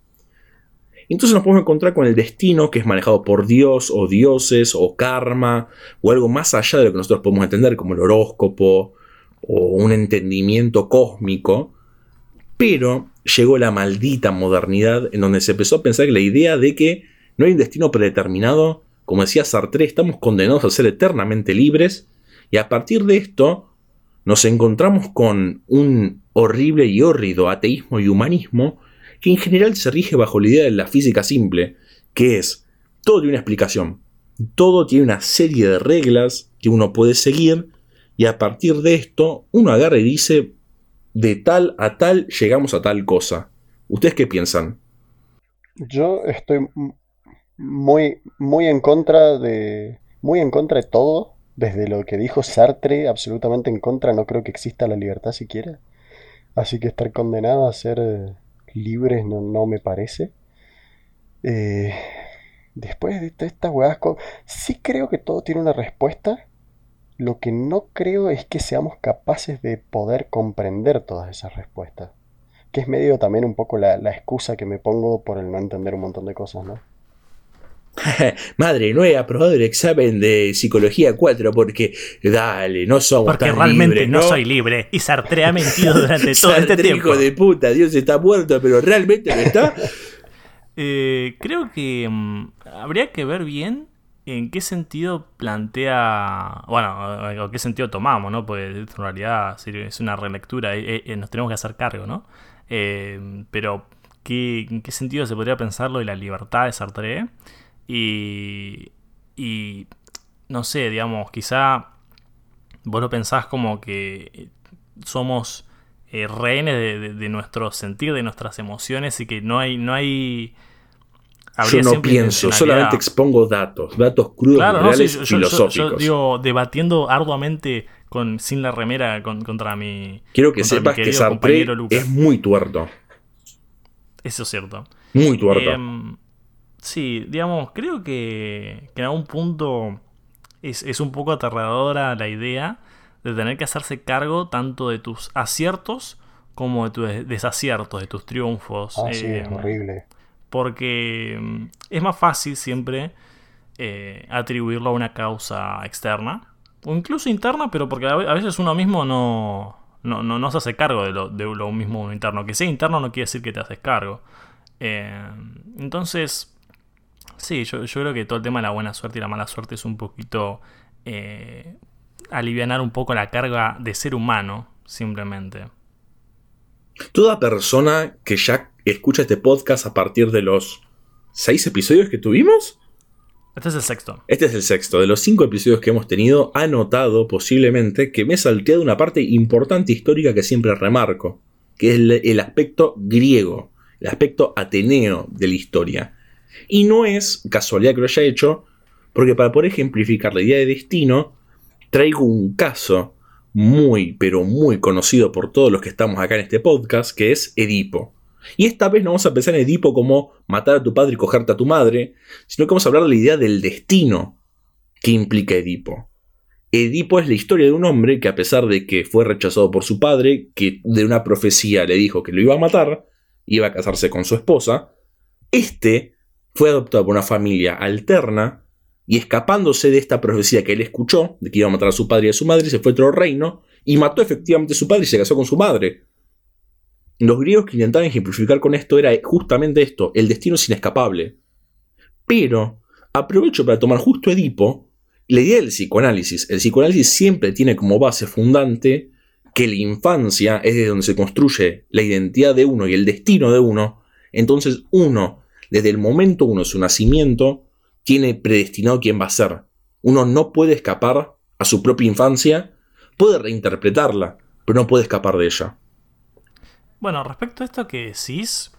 Entonces nos podemos encontrar con el destino que es manejado por Dios o dioses o karma o algo más allá de lo que nosotros podemos entender como el horóscopo o un entendimiento cósmico. Pero llegó la maldita modernidad en donde se empezó a pensar que la idea de que no hay un destino predeterminado, como decía Sartre, estamos condenados a ser eternamente libres y a partir de esto nos encontramos con un horrible y hórrido ateísmo y humanismo que en general se rige bajo la idea de la física simple, que es todo tiene una explicación, todo tiene una serie de reglas que uno puede seguir y a partir de esto uno agarra y dice de tal a tal llegamos a tal cosa. ¿Ustedes qué piensan? Yo estoy muy muy en contra de muy en contra de todo desde lo que dijo Sartre, absolutamente en contra, no creo que exista la libertad siquiera. Así que estar condenado a ser eh, libres no, no, me parece. Eh, después de estas huevas, sí creo que todo tiene una respuesta. Lo que no creo es que seamos capaces de poder comprender todas esas respuestas. Que es medio también un poco la, la excusa que me pongo por el no entender un montón de cosas, ¿no? [LAUGHS] Madre, no he aprobado el examen de psicología 4 porque, dale, no somos porque realmente ¿no? soy libre y Sartre ha mentido [LAUGHS] durante todo este tiempo. hijo de puta, Dios está muerto, pero realmente no está. [LAUGHS] Eh, creo que mm, habría que ver bien en qué sentido plantea, bueno, o qué sentido tomamos, ¿no? Pues en realidad es una relectura, y, nos tenemos que hacer cargo, ¿no? Eh, pero, ¿qué, ¿en qué sentido se podría pensar lo de la libertad de Sartre? Y, y no sé, digamos, quizá vos lo pensás como que somos eh, rehenes de, nuestro sentir, de nuestras emociones y que no hay... No hay yo no pienso, solamente expongo datos, datos crudos, reales, filosóficos. Yo, digo, debatiendo arduamente con, sin la remera contra mi. Quiero que sepas que Sartre es muy tuerto. Eso es cierto. Muy tuerto. Em, Sí, digamos, creo que, en algún punto es, un poco aterradora la idea de tener que hacerse cargo tanto de tus aciertos como de tus desaciertos, de tus triunfos. Ah, sí, es eh, horrible. Porque mm, es más fácil siempre eh, atribuirlo a una causa externa, o incluso interna, pero porque a veces uno mismo no, no, no, se hace cargo de lo, de lo mismo interno. Que sea interno no quiere decir que te haces cargo. Eh, entonces, sí, yo, creo que todo el tema de la buena suerte y la mala suerte es un poquito eh, aliviar un poco la carga de ser humano, simplemente. Toda persona que ya escucha este podcast a partir de los seis episodios que tuvimos. Este es el sexto. Este es el sexto. De los cinco episodios que hemos tenido, ha notado posiblemente que me he salteado una parte importante histórica que siempre remarco, que es el aspecto griego, el aspecto ateneo de la historia. Y no es casualidad que lo haya hecho, porque para poder ejemplificar la idea de destino, traigo un caso muy, pero muy conocido por todos los que estamos acá en este podcast, que es Edipo. Y esta vez no vamos a pensar en Edipo como matar a tu padre y cogerte a tu madre, sino que vamos a hablar de la idea del destino que implica Edipo. Edipo es la historia de un hombre que a pesar de que fue rechazado por su padre, que de una profecía le dijo que lo iba a matar, iba a casarse con su esposa, este fue adoptado por una familia alterna y escapándose de esta profecía que él escuchó, de que iba a matar a su padre y a su madre, se fue a otro reino y mató efectivamente a su padre y se casó con su madre. Los griegos que intentaban ejemplificar con esto era justamente esto, el destino es inescapable. Pero aprovecho para tomar justo Edipo, la idea del psicoanálisis. El psicoanálisis siempre tiene como base fundante que la infancia es de donde se construye la identidad de uno y el destino de uno. Entonces uno, desde el momento uno de su nacimiento, tiene predestinado quién va a ser. Uno no puede escapar a su propia infancia, puede reinterpretarla, pero no puede escapar de ella. Bueno, respecto a esto que decís,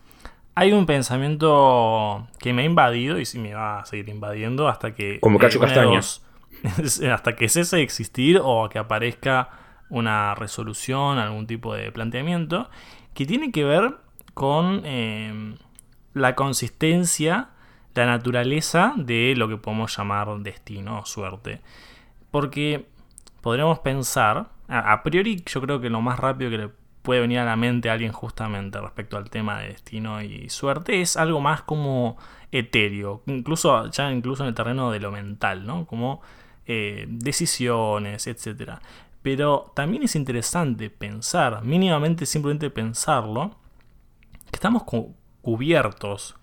hay un pensamiento que me ha invadido y sí me va a seguir invadiendo hasta que. Como Cacho Castaño. [LAUGHS] hasta que cese de existir o que aparezca una resolución, algún tipo de planteamiento, que tiene que ver con eh, la consistencia, la naturaleza de lo que podemos llamar destino o suerte. Porque podríamos pensar, a priori yo creo que lo más rápido que le puede venir a la mente a alguien justamente respecto al tema de destino y suerte es algo más como etéreo, incluso ya incluso en el terreno de lo mental, ¿no? Como eh, decisiones, etcétera. Pero también es interesante pensar, mínimamente simplemente pensarlo, que estamos cubiertos,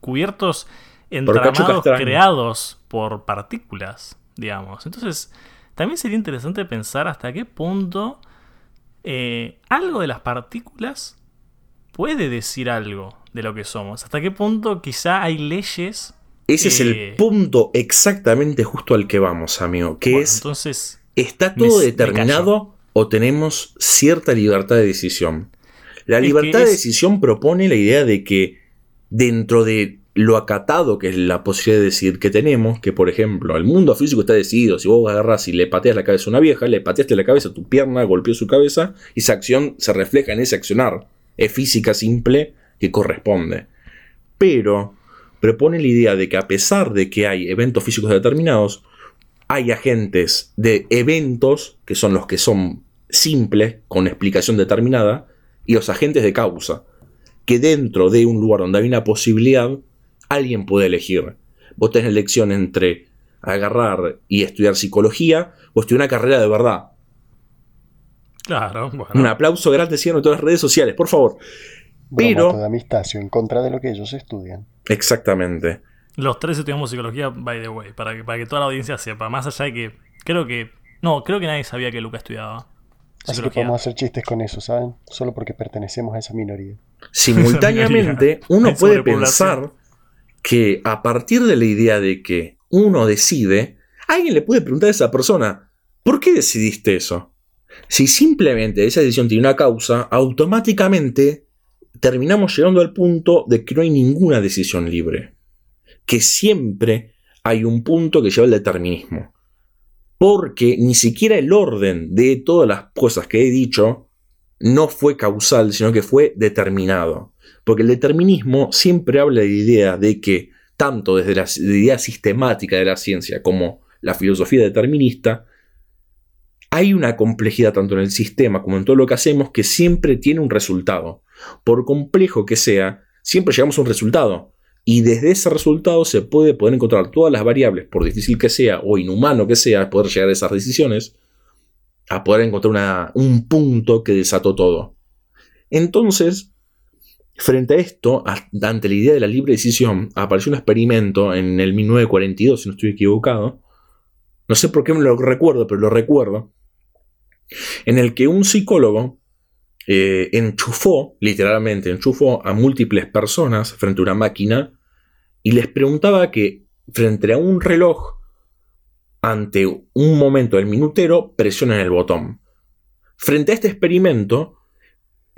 cubiertos entramados creados por partículas, digamos. Entonces, también sería interesante pensar hasta qué punto eh, algo de las partículas puede decir algo de lo que somos. ¿Hasta qué punto quizá hay leyes? Ese es el punto exactamente justo al que vamos, amigo. Que es. Entonces. ¿Está todo determinado o tenemos cierta libertad de decisión? La libertad de decisión propone la idea de que dentro de lo acatado que es la posibilidad de decir que tenemos, que por ejemplo, el mundo físico está decidido, si vos agarras y le pateas la cabeza a una vieja, le pateaste la cabeza a tu pierna, golpeó su cabeza, y esa acción se refleja en ese accionar. Es física simple que corresponde. Pero propone la idea de que a pesar de que hay eventos físicos determinados, hay agentes de eventos, que son los que son simples, con explicación determinada, y los agentes de causa, que dentro de un lugar donde hay una posibilidad, alguien puede elegir. Vos tenés la elección entre agarrar y estudiar psicología o estudiar una carrera de verdad. Claro, bueno. Un aplauso grande en todas las redes sociales, por favor. Pero. de Amistacio en contra de lo que ellos estudian. Exactamente. Los tres estudiamos psicología, by the way, para que, para que toda la audiencia sepa. Más allá de que. Creo que. No, creo que nadie sabía que Luca estudiaba. Así que podemos hacer chistes con eso, ¿saben? Solo porque pertenecemos a esa minoría. Simultáneamente, [LAUGHS] uno puede pensar que a partir de la idea de que uno decide, alguien le puede preguntar a esa persona, ¿por qué decidiste eso? Si simplemente esa decisión tiene una causa, automáticamente terminamos llegando al punto de que no hay ninguna decisión libre. Que siempre hay un punto que lleva al determinismo. Porque ni siquiera el orden de todas las cosas que he dicho no fue causal, sino que fue determinado. Porque el determinismo siempre habla de la idea de que, tanto desde la idea sistemática de la ciencia como la filosofía determinista, hay una complejidad tanto en el sistema como en todo lo que hacemos que siempre tiene un resultado. Por complejo que sea, siempre llegamos a un resultado. Y desde ese resultado se puede poder encontrar todas las variables, por difícil que sea o inhumano que sea, poder llegar a esas decisiones, a poder encontrar un punto que desató todo. Entonces, frente a esto, ante la idea de la libre decisión, apareció un experimento en el 1942, si no estoy equivocado. No sé por qué me lo recuerdo, pero lo recuerdo. En el que un psicólogo eh, enchufó, literalmente enchufó a múltiples personas frente a una máquina y les preguntaba que frente a un reloj, ante un momento del minutero, presionen el botón. Frente a este experimento,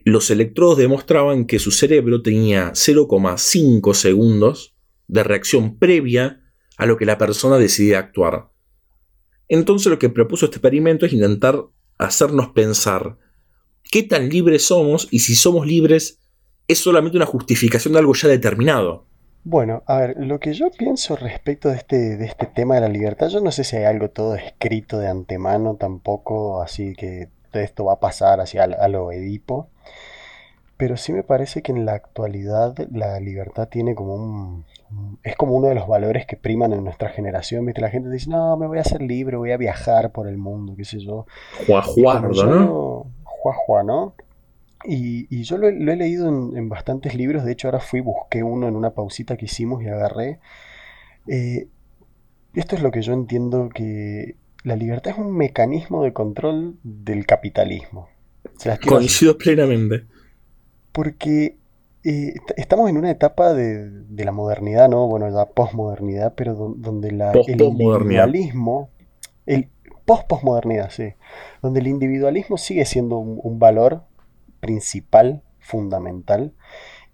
los electrodos demostraban que su cerebro tenía 0,5 segundos de reacción previa a lo que la persona decidía actuar. Entonces lo que propuso este experimento es intentar hacernos pensar qué tan libres somos y si somos libres es solamente una justificación de algo ya determinado. Bueno, a ver, lo que yo pienso respecto de este, de este tema de la libertad, yo no sé si hay algo todo escrito de antemano tampoco, así que esto va a pasar hacia a lo Edipo, pero sí me parece que en la actualidad la libertad tiene como un, es como uno de los valores que priman en nuestra generación, ¿viste? La gente dice, no, me voy a hacer libre, voy a viajar por el mundo, qué sé yo. Juajuardo, ¿no? Juajua, ¿no? Y, yo lo he, leído en, bastantes libros, de hecho ahora fui, busqué uno en una pausita que hicimos y agarré. Eh, esto es lo que yo entiendo que la libertad es un mecanismo de control del capitalismo. Coincido plenamente. Porque eh, estamos en una etapa de, la modernidad, ¿no? Bueno, la posmodernidad, pero donde la, el individualismo, el post-posmodernidad, sí, donde el individualismo sigue siendo un valor principal, fundamental,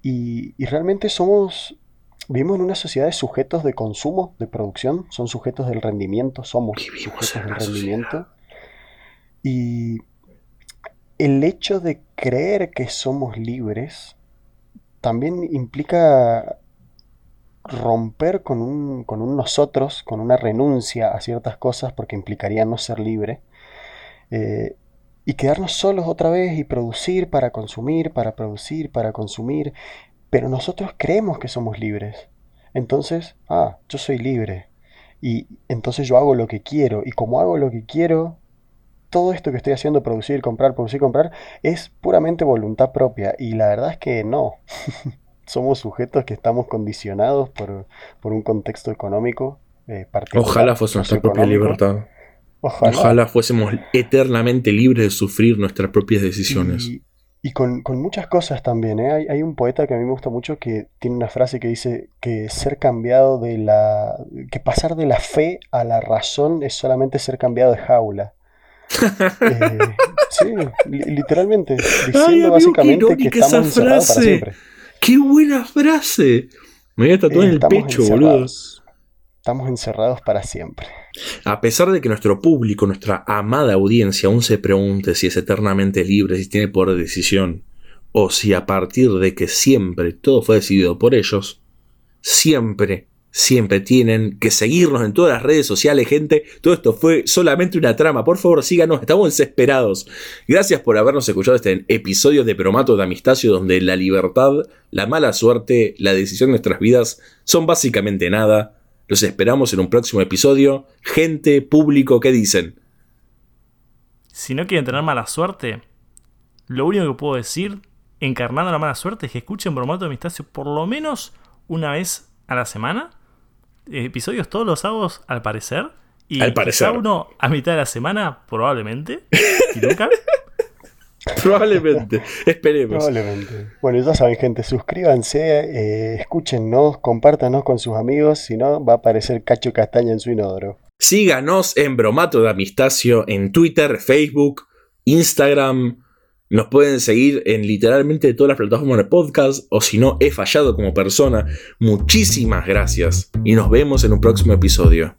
y, realmente somos, vivimos en una sociedad de sujetos de consumo, de producción, son sujetos del rendimiento, somos sujetos del rendimiento. Y el hecho de creer que somos libres también implica romper con un, con nosotros, con una renuncia a ciertas cosas, porque implicaría no ser libre. Eh, y quedarnos solos otra vez y producir para consumir, para producir, para consumir, pero nosotros creemos que somos libres. Entonces, ah, yo soy libre. Y entonces yo hago lo que quiero. Y como hago lo que quiero, todo esto que estoy haciendo, producir, comprar, producir, comprar, es puramente voluntad propia. Y la verdad es que no. [LAUGHS] Somos sujetos que estamos condicionados por, un contexto económico eh, particular. Ojalá fuese nuestra propia libertad. Ojalá. fuésemos eternamente libres de sufrir nuestras propias decisiones. Y, con, muchas cosas también. ¿eh? Hay, un poeta que a mí me gusta mucho que tiene una frase que dice que ser cambiado de la. que pasar de la fe a la razón es solamente ser cambiado de jaula. [LAUGHS] Eh, sí, literalmente. Diciendo básicamente que estamos encerrados para siempre. ¡Qué buena frase! Me voy a tatuar en el pecho, boludo. Estamos encerrados para siempre. A pesar de que nuestro público, nuestra amada audiencia, aún se pregunte si es eternamente libre, si tiene poder de decisión, o si a partir de que siempre todo fue decidido por ellos, siempre, siempre tienen que seguirnos en todas las redes sociales, gente. Todo esto fue solamente una trama. Por favor, síganos, estamos desesperados. Gracias por habernos escuchado este episodio de Promato de Amistacio, donde la libertad, la mala suerte, la decisión de nuestras vidas son básicamente nada. Los esperamos en un próximo episodio. Gente, público, ¿qué dicen? Si no quieren tener mala suerte, lo único que puedo decir, encarnando la mala suerte, es que escuchen Bromato de Amistacio por lo menos una vez a la semana. Episodios todos los sábados, al parecer. Y al parecer. uno a mitad de la semana, probablemente. ¿Y nunca? [LAUGHS] Probablemente, esperemos. Probablemente. Bueno, ya saben, gente, suscríbanse, eh, escúchennos, compártanos con sus amigos, si no, va a aparecer Cacho Castaña en su inodoro. Síganos en Bromato de Amistacio en Twitter, Facebook, Instagram. Nos pueden seguir en literalmente todas las plataformas de podcast, o si no, he fallado como persona. Muchísimas gracias y nos vemos en un próximo episodio.